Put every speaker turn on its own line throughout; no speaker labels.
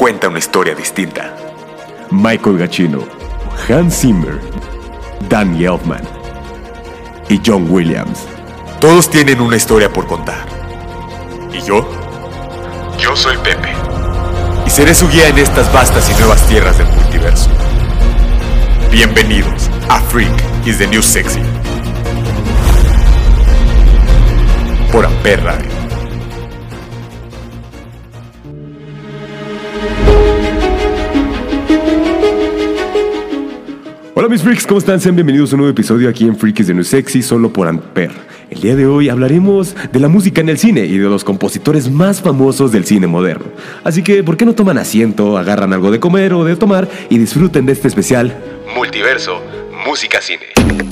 cuenta una historia distinta.
Michael Gacchino, Hans Zimmer, Dan Elfman y John Williams.
Todos tienen una historia por contar. ¿Y yo? Yo soy Pepe. Y seré su guía en estas vastas y nuevas tierras del multiverso. Bienvenidos a Freak is the New Sexy. Por Amper Radio.
Hola mis freaks, ¿cómo están? Sean bienvenidos a un nuevo episodio aquí en Freaks de New Sexy, solo por Amper. El día de hoy hablaremos de la música en el cine y de los compositores más famosos del cine moderno. Así que, ¿por qué no toman asiento, agarran algo de comer o de tomar y disfruten de este especial
Multiverso, música cine.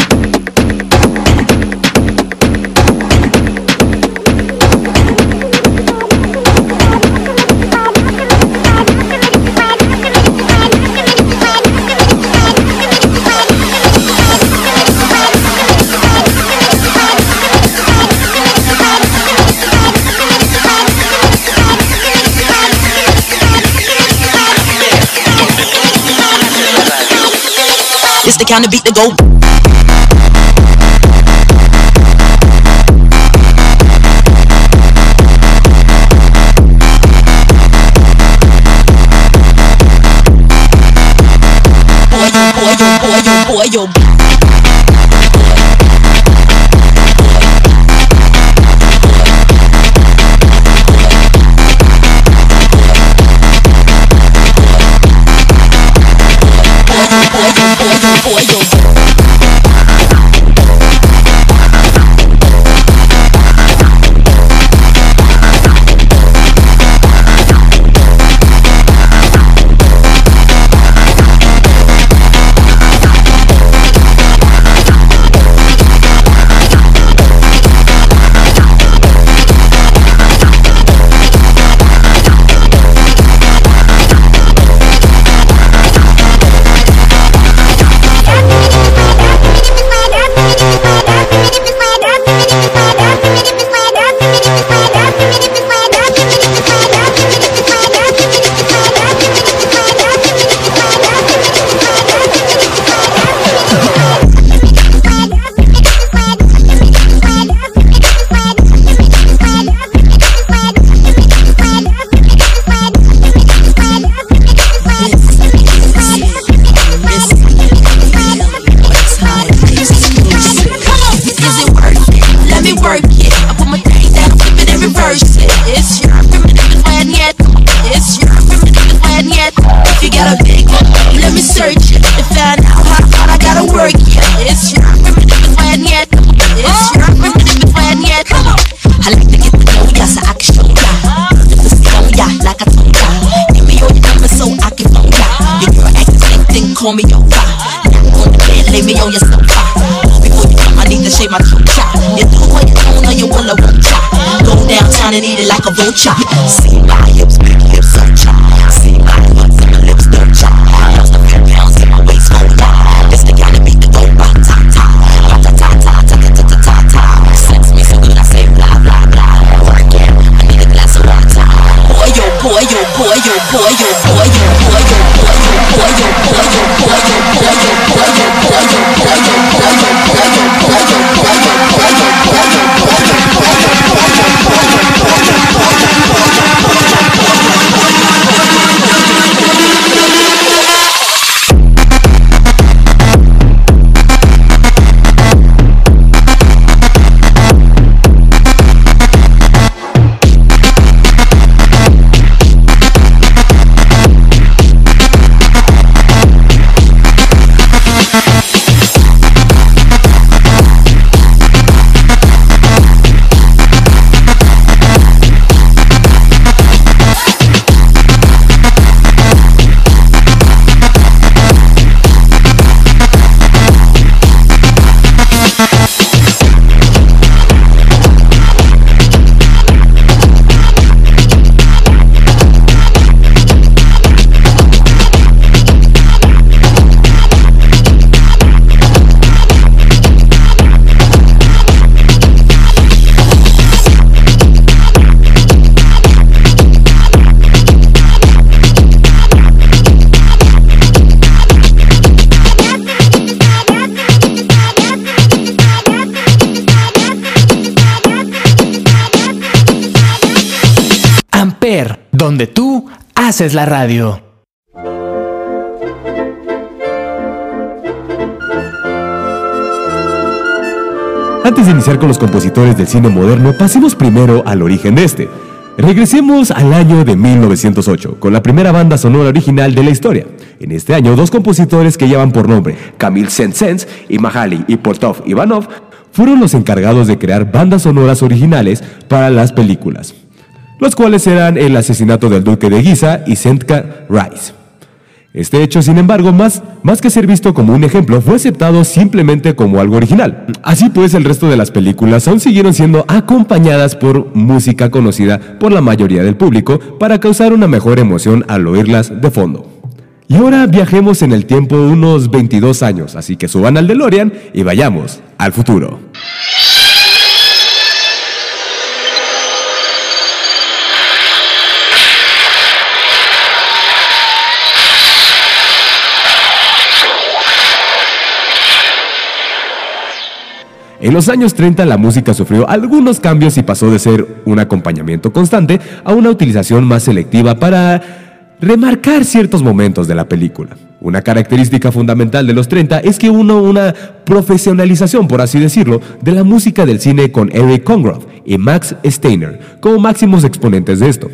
The kind of beat to go. Boy, yo, boy, yo.
Donde tú haces la radio.
Antes de iniciar con los compositores del cine moderno, pasemos primero al origen de este. Regresemos al año de 1908, con la primera banda sonora original de la historia. En este año, dos compositores que llevan por nombre Camille Saint-Saëns y Mahali y Portov Ivanov fueron los encargados de crear bandas sonoras originales para las películas, los cuales eran El asesinato del duque de Guisa y Sentka Rice. Este hecho, sin embargo, más, más que ser visto como un ejemplo, fue aceptado simplemente como algo original. Así pues, el resto de las películas aún siguieron siendo acompañadas por música conocida por la mayoría del público para causar una mejor emoción al oírlas de fondo. Y ahora viajemos en el tiempo unos 22 años, así que suban al DeLorean y vayamos al futuro. En los años 30 la música sufrió algunos cambios y pasó de ser un acompañamiento constante a una utilización más selectiva para remarcar ciertos momentos de la película. Una característica fundamental de los 30 es que hubo una profesionalización, por así decirlo, de la música del cine con Eric Congrove y Max Steiner como máximos exponentes de esto.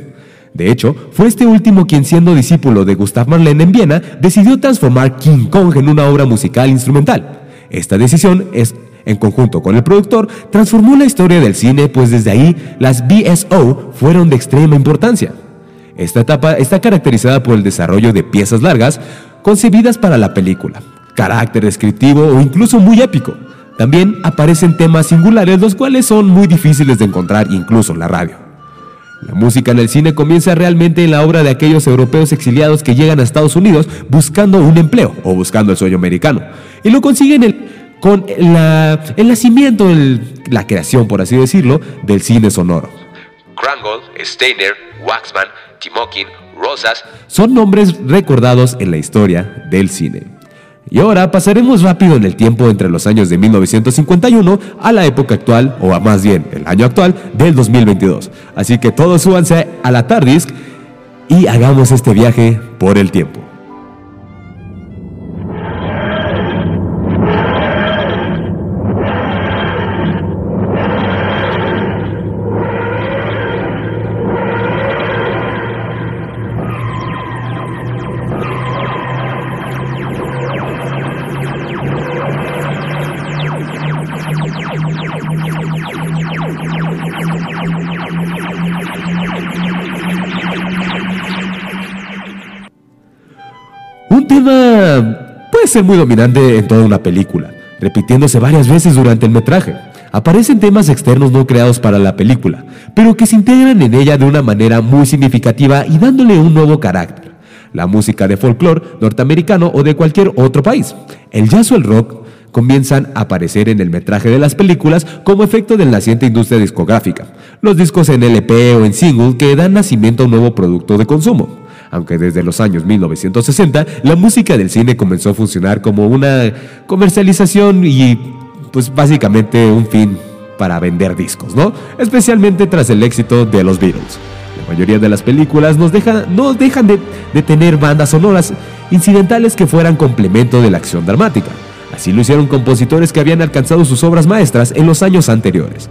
De hecho, fue este último quien siendo discípulo de Gustav Mahler en Viena, decidió transformar King Kong en una obra musical instrumental. Esta decisión es en conjunto con el productor, transformó la historia del cine, pues desde ahí las BSO fueron de extrema importancia. Esta etapa está caracterizada por el desarrollo de piezas largas concebidas para la película, carácter descriptivo o incluso muy épico. También aparecen temas singulares los cuales son muy difíciles de encontrar incluso en la radio. La música en el cine comienza realmente en la obra de aquellos europeos exiliados que llegan a Estados Unidos buscando un empleo o buscando el sueño americano y lo consiguen el con el nacimiento, la creación, por así decirlo, del cine sonoro.
Krangle, Steiner, Waxman, Timokin, Rosas
son nombres recordados en la historia del cine. Y ahora pasaremos rápido en el tiempo entre los años de 1951 a la época actual, o a más bien el año actual del 2022. Así que todos súbanse a la TARDISC y hagamos este viaje por el tiempo. Ser muy dominante en toda una película, repitiéndose varias veces durante el metraje. Aparecen temas externos no creados para la película, pero que se integran en ella de una manera muy significativa y dándole un nuevo carácter. La música de folclore norteamericano o de cualquier otro país. El jazz o el rock comienzan a aparecer en el metraje de las películas como efecto de la naciente industria discográfica. Los discos en LP o en single que dan nacimiento a un nuevo producto de consumo aunque desde los años 1960 la música del cine comenzó a funcionar como una comercialización y pues básicamente un fin para vender discos, ¿no? Especialmente tras el éxito de los Beatles. La mayoría de las películas nos no dejan de, de tener bandas sonoras incidentales que fueran complemento de la acción dramática. Así lo hicieron compositores que habían alcanzado sus obras maestras en los años anteriores.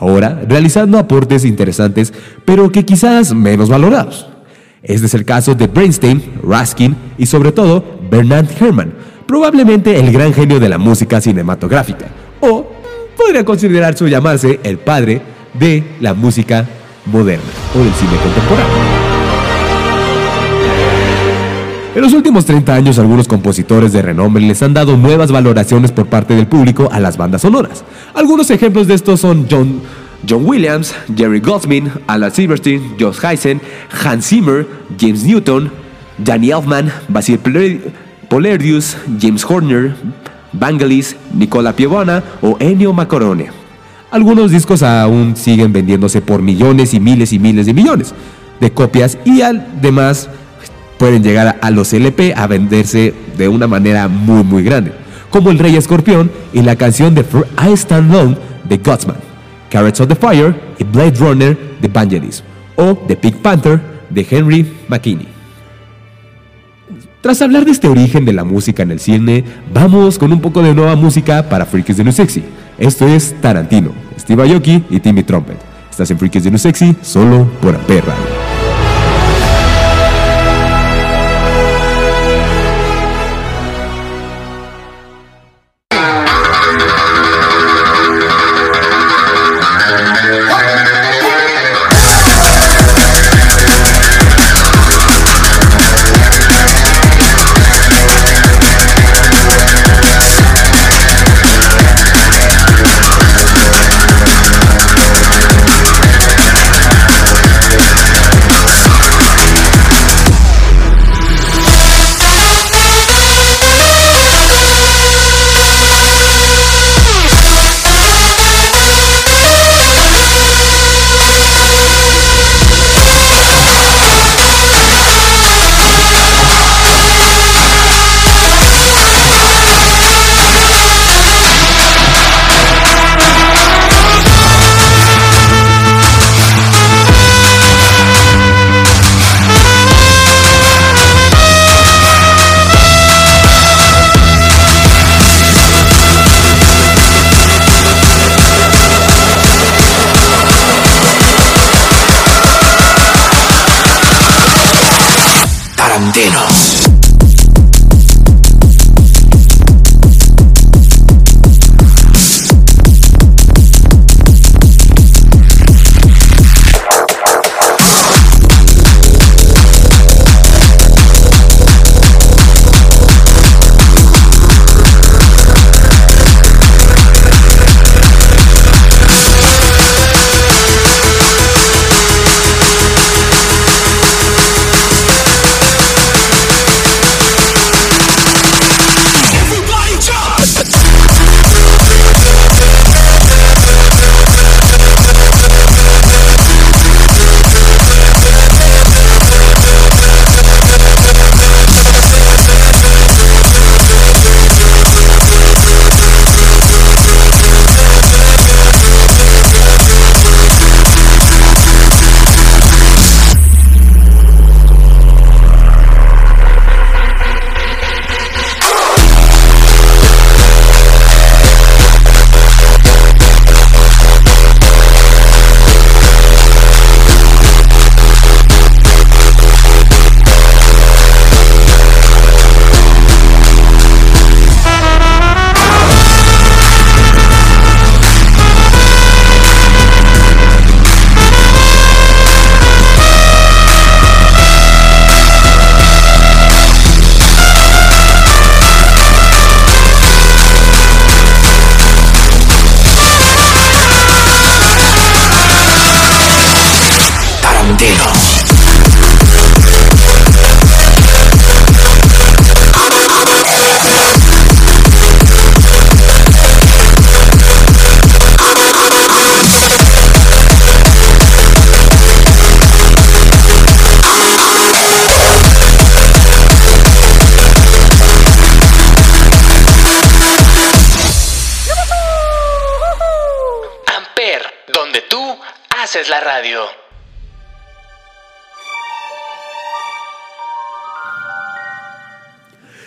Ahora, realizando aportes interesantes, pero que quizás menos valorados. Este es el caso de Brainstein, Raskin y sobre todo Bernard Herrmann, probablemente el gran genio de la música cinematográfica, o podría considerarse llamarse el padre de la música moderna o del cine contemporáneo. En los últimos 30 años, algunos compositores de renombre les han dado nuevas valoraciones por parte del público a las bandas sonoras. Algunos ejemplos de estos son John John Williams, Jerry Goldsmith, Alan Silverstein, Josh Heisen, Hans Zimmer, James Newton, Danny Elfman, Basil Polerdius, James Horner, Vangelis, Nicola Piovana o Ennio Macarone. Algunos discos aún siguen vendiéndose por millones y miles y miles de millones de copias y además pueden llegar a los LP a venderse de una manera muy muy grande, como El Rey Escorpión y la canción de For I Stand Alone de Godsman. Carrots of the Fire y Blade Runner de Vangelis, o The Pink Panther de Henry McKinney. Tras hablar de este origen de la música en el cine, vamos con un poco de nueva música para Freaks de New Sexy. Esto es Tarantino, Steve Aoki y Timmy Trumpet. Estás en Freaks de New Sexy solo por Ampere Radio.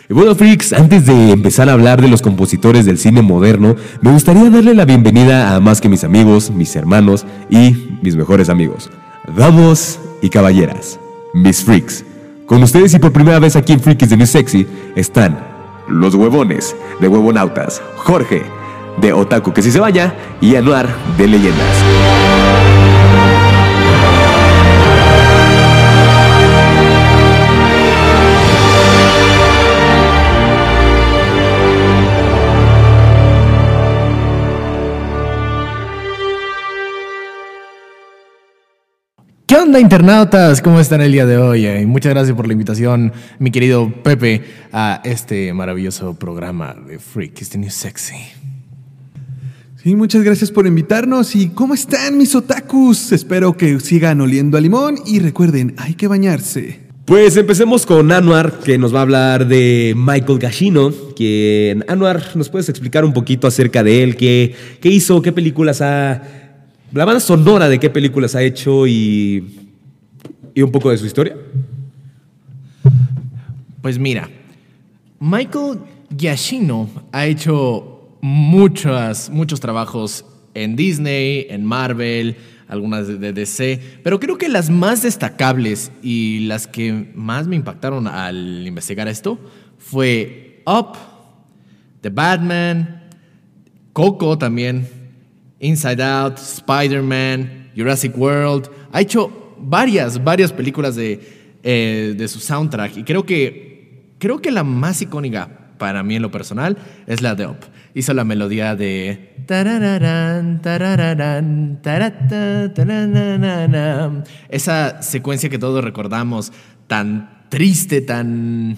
Y bueno, freaks, antes de empezar a hablar de los compositores del cine moderno, me gustaría darle la bienvenida a más que mis amigos, mis hermanos y mis mejores amigos. Damos y caballeras, mis freaks. Con ustedes y por primera vez aquí en Freaks de New Sexy están los huevones de Huevonautas, Jorge de Otaku que si se vaya y Anuar de Leyendas.
Onda, internautas? ¿Cómo están el día de hoy? Eh, muchas gracias por la invitación, mi querido Pepe, a este maravilloso programa de Freak, este New Sexy.
Sí, muchas gracias por invitarnos. ¿Y cómo están mis otakus? Espero que sigan oliendo a limón y recuerden, hay que bañarse.
Pues empecemos con Anuar, que nos va a hablar de Michael Gashino. Quien, Anuar, ¿nos puedes explicar un poquito acerca de él? ¿Qué, qué hizo? ¿Qué películas ha la banda sonora de qué películas ha hecho y, ¿Y un poco de su historia?
Pues mira, Michael Giacchino ha hecho muchas, muchos trabajos en Disney, en Marvel, algunas de- DC, pero creo que las más destacables y las que más me impactaron al investigar esto fue Up, The Batman, Coco también, Inside Out, Spider-Man, Jurassic World. Ha hecho varias, varias películas de, eh, de su soundtrack y creo que, creo que la más icónica para mí en lo personal es la de Up. Hizo la melodía de... Esa secuencia que todos recordamos, tan triste, tan,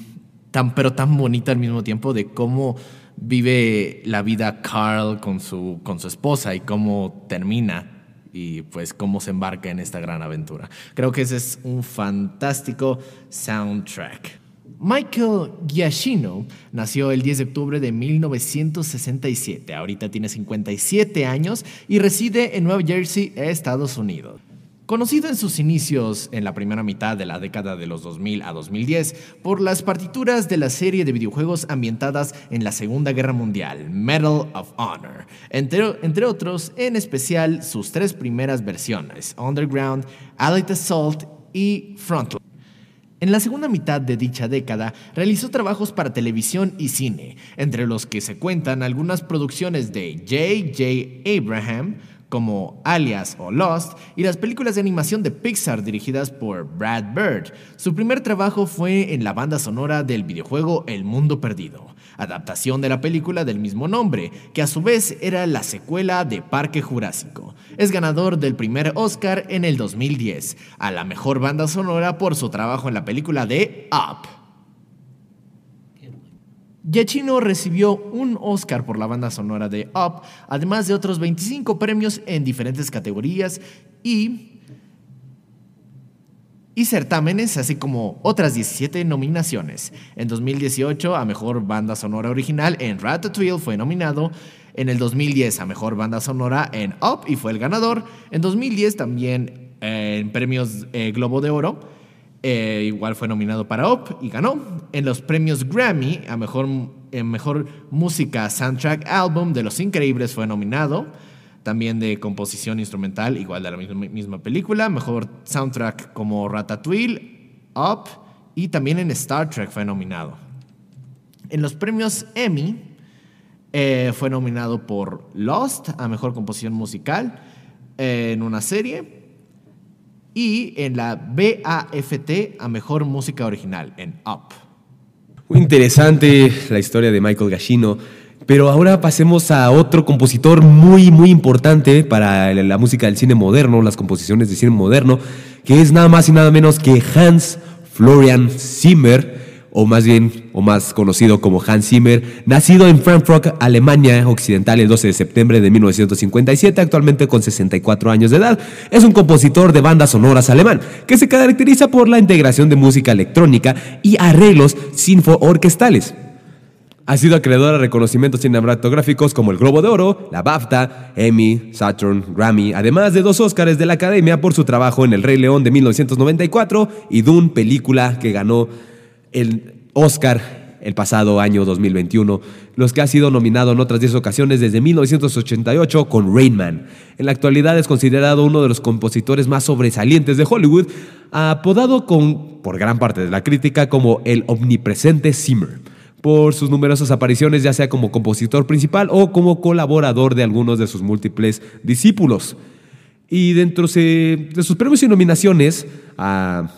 tan pero tan bonita al mismo tiempo, de cómo vive la vida Carl con su, con su esposa y cómo termina y pues cómo se embarca en esta gran aventura. Creo que ese es un fantástico soundtrack. Michael Giacchino nació el 10 de octubre de 1967. Ahorita tiene 57 años y reside en Nueva Jersey, Estados Unidos. Conocido en sus inicios en la primera mitad de la década de los 2000 a 2010 por las partituras de la serie de videojuegos ambientadas en la Segunda Guerra Mundial, Medal of Honor, entre, entre otros, en especial sus tres primeras versiones, Underground, Allied Assault y Frontline. En la segunda mitad de dicha década realizó trabajos para televisión y cine, entre los que se cuentan algunas producciones de J.J. Abraham, como Alias o Lost, y las películas de animación de Pixar dirigidas por Brad Bird. Su primer trabajo fue en la banda sonora del videojuego El Mundo Perdido, adaptación de la película del mismo nombre, que a su vez era la secuela de Parque Jurásico. Es ganador del primer Oscar en el 2010, a la mejor banda sonora por su trabajo en la película de Up. Giacchino recibió un Oscar por la banda sonora de Up, además de otros 25 premios en diferentes categorías y, y certámenes, así como otras 17 nominaciones. En 2018 a Mejor Banda Sonora Original en Ratatouille fue nominado. En el 2010 a Mejor Banda Sonora en Up y fue el ganador. En 2010 también eh, en premios eh, Globo de Oro. Eh, igual fue nominado para Up y ganó. En los premios Grammy a mejor, mejor música soundtrack album de Los Increíbles fue nominado. También de composición instrumental, igual de la misma, misma película. Mejor soundtrack como Ratatouille, Up y también en Star Trek fue nominado. En los premios Emmy eh, fue nominado por Lost a mejor composición musical eh, en una serie y en la BAFT a Mejor Música Original, en Up.
Muy interesante la historia de Michael Giacchino. Pero ahora pasemos a otro compositor muy, muy importante para la música del cine moderno, las composiciones de cine moderno, que es nada más y nada menos que Hans Florian Zimmer, o más bien, o más conocido como Hans Zimmer, nacido en Frankfurt, Alemania Occidental el 12 de septiembre de 1957, actualmente con 64 años de edad. Es un compositor de bandas sonoras alemán, que se caracteriza por la integración de música electrónica y arreglos sinfo-orquestales. Ha sido acreedor a reconocimientos cinematográficos como el Globo de Oro, la BAFTA, Emmy, Saturn, Grammy, además de dos Óscares de la Academia por su trabajo en El Rey León de 1994 y Dune, película que ganó el Oscar el pasado año 2021, los que ha sido nominado en otras 10 ocasiones desde 1988 con Rain Man. En la actualidad es considerado uno de los compositores más sobresalientes de Hollywood, apodado con, por gran parte de la crítica como el omnipresente Zimmer por sus numerosas apariciones, ya sea como compositor principal o como colaborador de algunos de sus múltiples discípulos. Y dentro de sus premios y nominaciones, ah,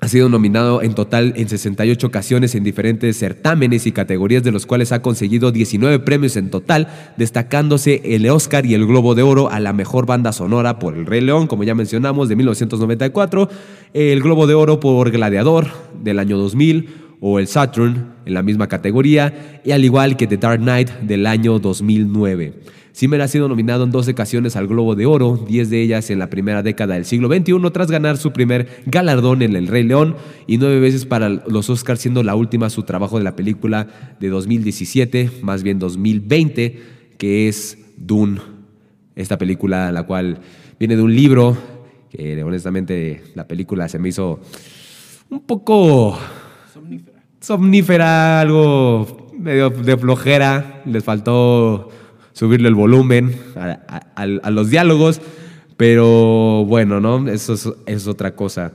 ha sido nominado en total en 68 ocasiones en diferentes certámenes y categorías, de los cuales ha conseguido 19 premios en total, destacándose el Oscar y el Globo de Oro a la mejor banda sonora por El Rey León, como ya mencionamos, de 1994, el Globo de Oro por Gladiador del año 2000 o el Saturn en la misma categoría, y al igual que The Dark Knight del año 2009. Zimmer ha sido nominado en dos ocasiones al Globo de Oro, 10 de ellas en la primera década del siglo XXI, tras ganar su primer galardón en El Rey León, y nueve veces para los Oscars, siendo la última su trabajo de la película de 2017, más bien 2020, que es Dune. Esta película, la cual viene de un libro que honestamente la película se me hizo un poco somnífera, algo medio de flojera. Les faltó subirle el volumen a, los diálogos, pero bueno, ¿no? Eso es, otra cosa.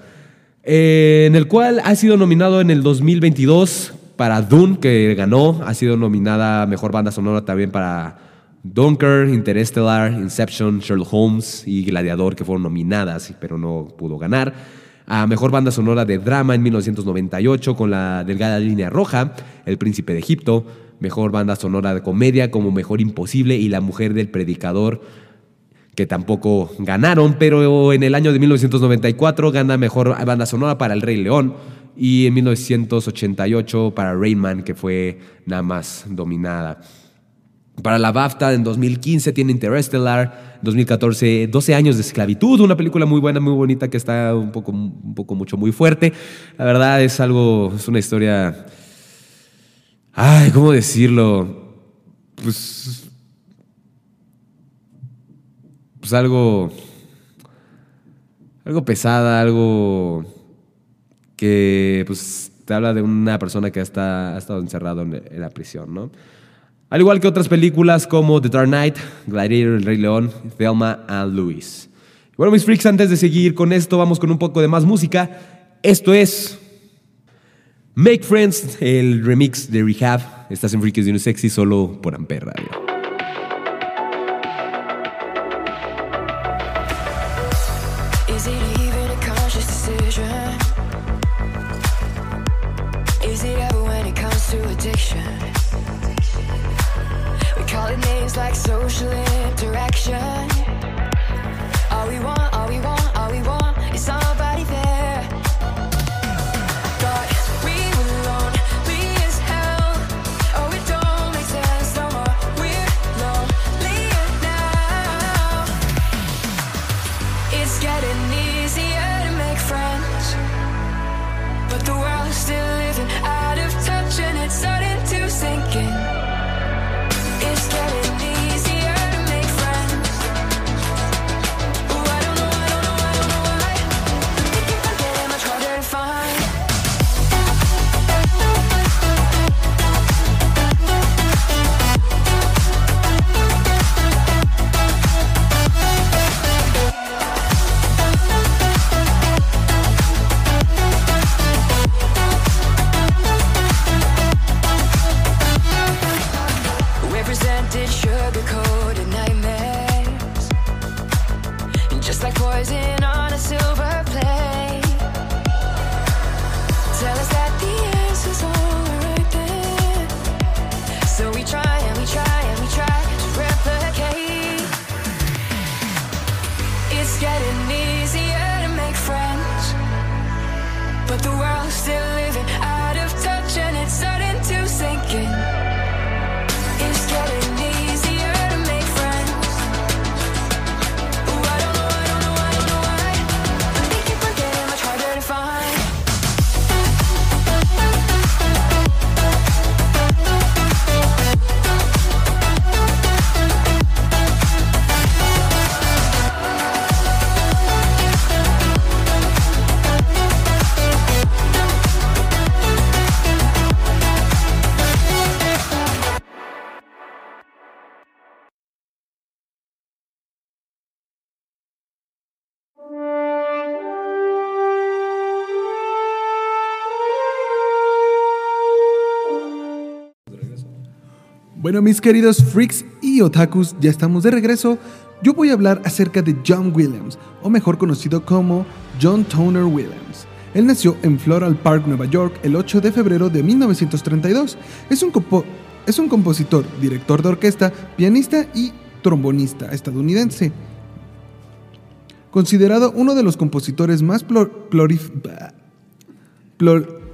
Eh, en el cual ha sido nominado en el 2022 para Dune, que ganó. Ha sido nominada Mejor Banda Sonora también para Dunker, Interstellar, Inception, Sherlock Holmes y Gladiador, que fueron nominadas, pero no pudo ganar. A Mejor Banda Sonora de Drama en 1998 con la delgada línea roja, El Príncipe de Egipto. Mejor Banda Sonora de Comedia como Mejor Imposible y La Mujer del Predicador que tampoco ganaron, pero en el año de 1994 gana mejor banda sonora para El Rey León y en 1988 para Rayman, que fue nada más dominada. Para la BAFTA en 2015 tiene Interstellar, 2014 12 años de esclavitud, una película muy buena, muy bonita que está un poco, un poco mucho, muy fuerte. La verdad es algo, es una historia, ay, ¿cómo decirlo? Pues pues algo algo pesada, algo que pues te habla de una persona que está, ha estado encerrado en, la prisión, ¿no? Al igual que otras películas como The Dark Knight, Gladiator, El Rey León, Thelma and Louise. Bueno, mis freaks, antes de seguir con esto, vamos con un poco de más música. Esto es Make Friends, el remix de Rehab. Estás en Freaks de Sexy solo por Amper Radio.
Bueno, mis queridos freaks y otakus, ya estamos de regreso. Yo voy a hablar acerca de John Williams, o mejor conocido como John Toner Williams. Él nació en Floral Park, Nueva York, el 8 de febrero de 1932. Es un, es un compositor, director de orquesta, pianista y trombonista estadounidense. Considerado uno de los compositores más plor-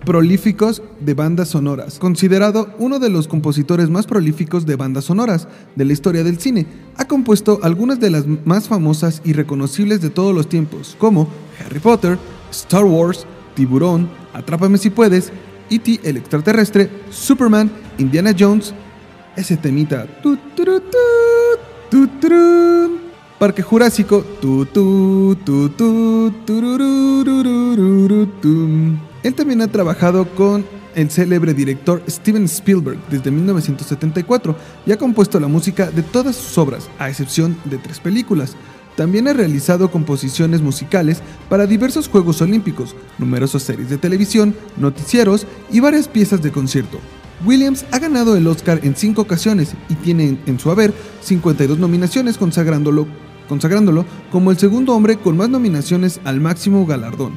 prolíficos de bandas sonoras. Considerado uno de los compositores más prolíficos de bandas sonoras de la historia del cine, ha compuesto algunas de las más famosas y reconocibles de todos los tiempos, como Harry Potter, Star Wars, Tiburón, Atrápame si puedes, E.T. el extraterrestre, Superman, Indiana Jones, ese temita. Parque Jurásico, tu tu tu. Él también ha trabajado con el célebre director Steven Spielberg desde 1974 y ha compuesto la música de todas sus obras, a excepción de tres películas. También ha realizado composiciones musicales para diversos Juegos Olímpicos, numerosas series de televisión, noticieros y varias piezas de concierto. Williams ha ganado el Oscar en cinco ocasiones y tiene en su haber 52 nominaciones consagrándolo, consagrándolo como el segundo hombre con más nominaciones al máximo galardón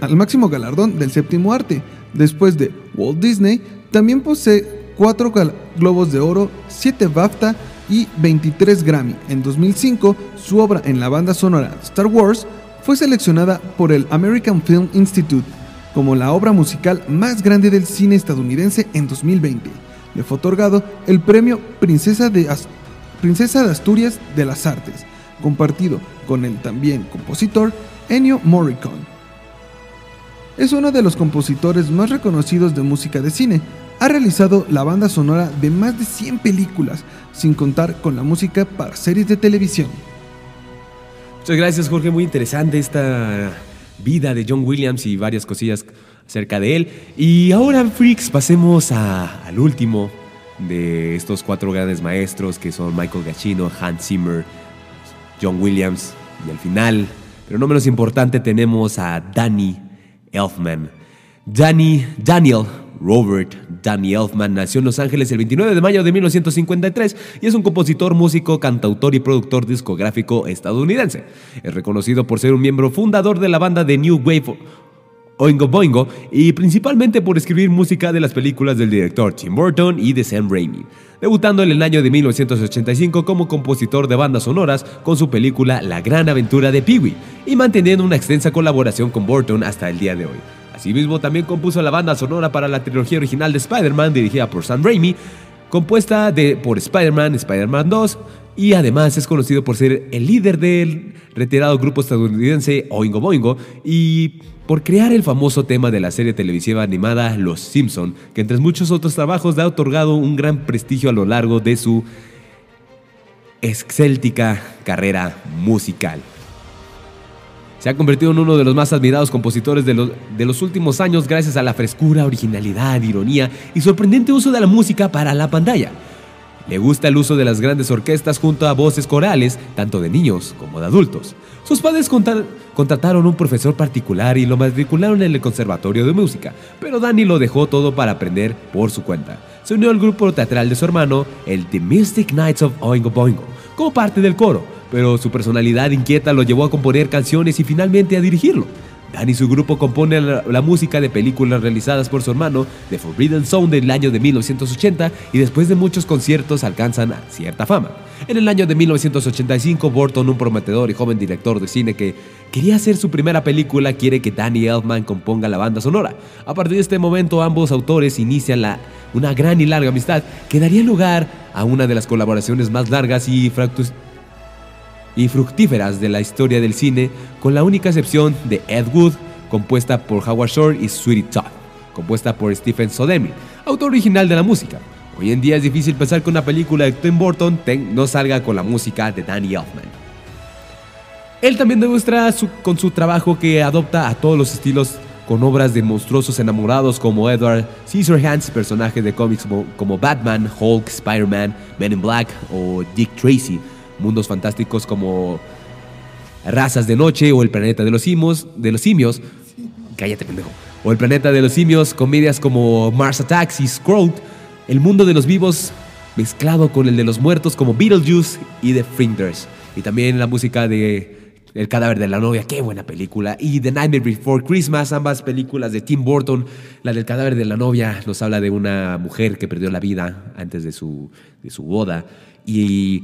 al máximo galardón del séptimo arte. Después de Walt Disney, también posee 4 Globos de Oro, 7 BAFTA y 23 Grammy. En 2005, su obra en la banda sonora Star Wars fue seleccionada por el American Film Institute como la obra musical más grande del cine estadounidense en 2020. Le fue otorgado el premio Princesa de Asturias de las Artes, compartido con el también compositor Ennio Morricone. Es uno de los compositores más reconocidos de música de cine. Ha realizado la banda sonora de más de 100 películas, sin contar con la música para series de televisión.
Muchas gracias, Jorge. Muy interesante esta vida de John Williams y varias cosillas acerca de él. Y ahora, Freaks, pasemos al último de estos cuatro grandes maestros que son Michael Giacchino, Hans Zimmer, John Williams y al final, pero no menos importante, tenemos a Danny Elfman. Danny, Daniel Robert Danny Elfman nació en Los Ángeles el 29 de mayo de 1953 y es un compositor, músico, cantautor y productor discográfico estadounidense. Es reconocido por ser un miembro fundador de la banda de New Wave Oingo Boingo y principalmente por escribir música de las películas del director Tim Burton y de Sam Raimi, debutando en el año de 1985 como compositor de bandas sonoras con su película La Gran Aventura de Pee-wee y manteniendo una extensa colaboración con Burton hasta el día de hoy. Asimismo, también compuso la banda sonora para la trilogía original de Spider-Man dirigida por Sam Raimi, compuesta de, por Spider-Man, Spider-Man 2, y además es conocido por ser el líder del retirado grupo estadounidense Oingo Boingo y por crear el famoso tema de la serie televisiva animada Los Simpson, que entre muchos otros trabajos le ha otorgado un gran prestigio a lo largo de su excéltica carrera musical. Se ha convertido en uno de los más admirados compositores de los, de los últimos años gracias a la frescura, originalidad, ironía y sorprendente uso de la música para la pantalla. Le gusta el uso de las grandes orquestas junto a voces corales, tanto de niños como de adultos. Sus padres contrataron un profesor particular y lo matricularon en el Conservatorio de Música, pero Danny lo dejó todo para aprender por su cuenta. Se unió al grupo teatral de su hermano, el The Mystic Knights of Oingo Boingo, como parte del coro, pero su personalidad inquieta lo llevó a componer canciones y finalmente a dirigirlo. Dan y su grupo compone la, la música de películas realizadas por su hermano, The Forbidden Zone del año de 1980 y después de muchos conciertos alcanzan cierta fama. En el año de 1985, Burton, un prometedor y joven director de cine que quería hacer su primera película, quiere que Danny Elfman componga la banda sonora. A partir de este momento, ambos autores inician la, una gran y larga amistad que daría lugar a una de las colaboraciones más largas y fractus- y fructíferas de la historia del cine, con la única excepción de Ed Wood, compuesta por Howard Shore y Sweetie Todd, compuesta por Stephen Soderbergh, autor original de la música. Hoy en día es difícil pensar que una película de Tim Burton no salga con la música de Danny Elfman. Él también demuestra con su trabajo que adopta a todos los estilos con obras de monstruosos enamorados como Edward Scissorhands, personajes de cómics como, como Batman, Hulk, Spider-Man, Men in Black o Dick Tracy, mundos fantásticos como Razas de Noche o El Planeta de los Simios, de los simios. Cállate pendejo, o El Planeta de los Simios, comedias como Mars Attacks y Scroll, el mundo de los vivos mezclado con el de los muertos como Beetlejuice y The Fringers, y también la música de El cadáver de la novia, qué buena película, y The Nightmare Before Christmas, ambas películas de Tim Burton, la del cadáver de la novia nos habla de una mujer que perdió la vida antes de su, de su boda, y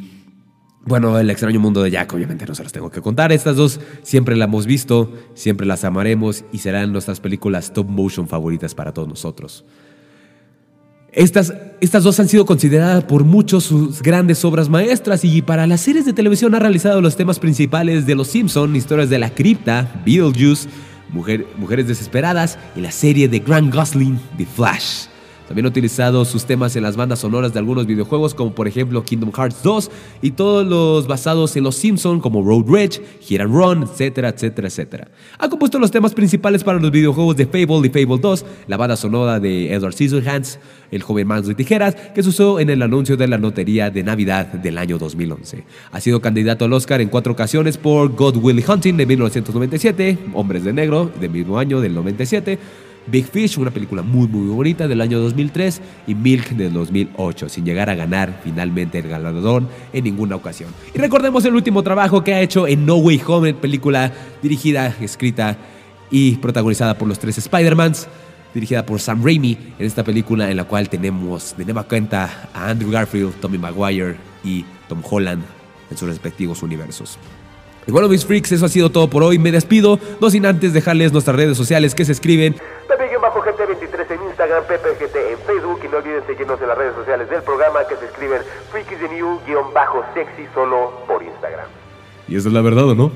bueno, el extraño mundo de Jack, obviamente no se los tengo que contar. Estas dos siempre las hemos visto, siempre las amaremos y serán nuestras películas top motion favoritas para todos nosotros. Estas, estas dos han sido consideradas por muchos sus grandes obras maestras y para las series de televisión ha realizado los temas principales de Los Simpson, Historias de la Cripta, Beetlejuice, Mujer- Mujeres Desesperadas y la serie de Grant Gosling, The Flash. También ha utilizado sus temas en las bandas sonoras de algunos videojuegos como por ejemplo Kingdom Hearts 2 y todos los basados en los Simpson como Road Rage, Hit Run, etcétera, etcétera, etcétera. Ha compuesto los temas principales para los videojuegos de Fable y Fable 2, la banda sonora de Edward Scissorhands, el joven manos de tijeras, que se usó en el anuncio de la lotería de Navidad del año 2011. Ha sido candidato al Oscar en cuatro ocasiones por God Will Hunting de 1997, Hombres de Negro del mismo año del 97, Big Fish, una película muy muy bonita del año 2003 y Milk del 2008, sin llegar a ganar finalmente el galardón en ninguna ocasión. Y recordemos el último trabajo que ha hecho en No Way Home, película dirigida, escrita y protagonizada por los tres Spider-Mans, dirigida por Sam Raimi, en esta película en la cual tenemos de nueva cuenta a Andrew Garfield, Tommy Maguire y Tom Holland en sus respectivos universos. Y bueno, mis freaks, eso ha sido todo por hoy. Me despido, no sin antes dejarles nuestras redes sociales que se escriben
Pepe-GT23 en Instagram, PepeGT en Facebook y no olviden seguirnos en las redes sociales del programa que se escriben Freakies the New-Sexy solo por Instagram.
Y esa es la verdad, ¿o no?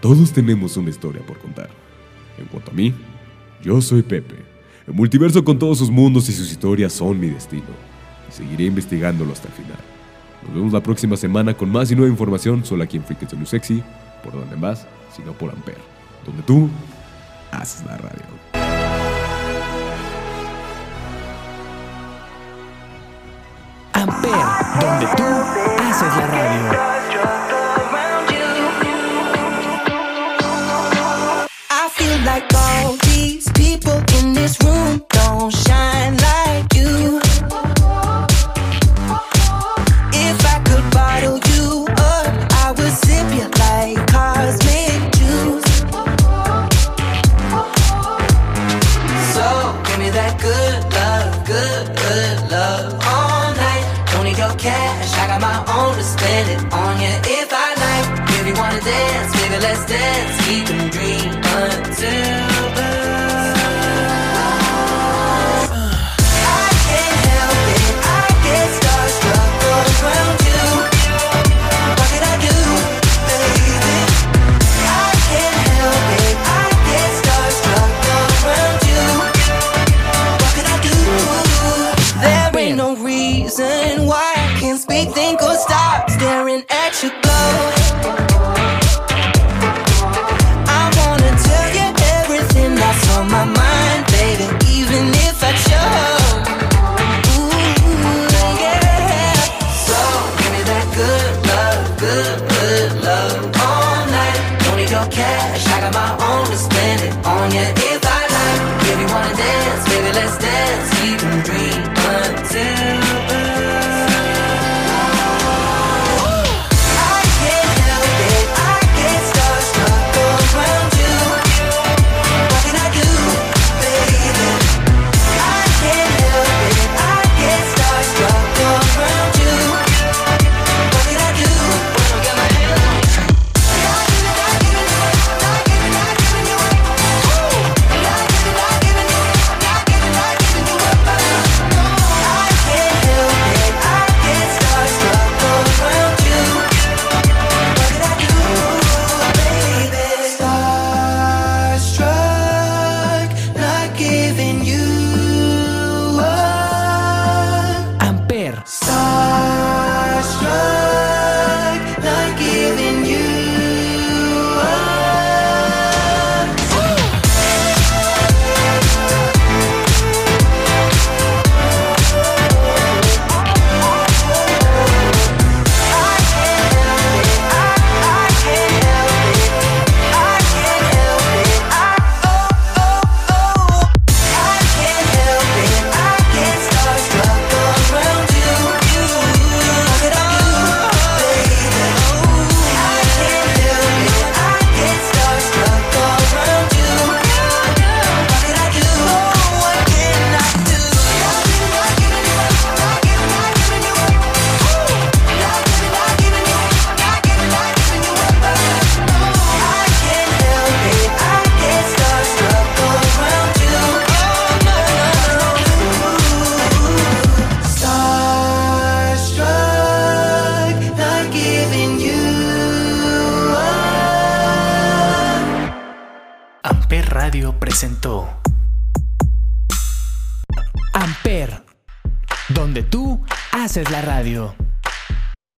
Todos tenemos una historia por contar. En cuanto a mí, yo soy Pepe. El multiverso con todos sus mundos y sus historias son mi destino. Y seguiré investigándolo hasta el final. Nos vemos la próxima semana con más y nueva información solo aquí en Freakies the New Sexy. Por donde más, sino por Amper. Donde tú haces la radio.
Amper, donde tú haces la radio.
I feel like all these people in this room don't shine good, love all night. Don't need your cash, I got my own to spend it on you if I like. If you wanna dance, baby, let's dance. We dream until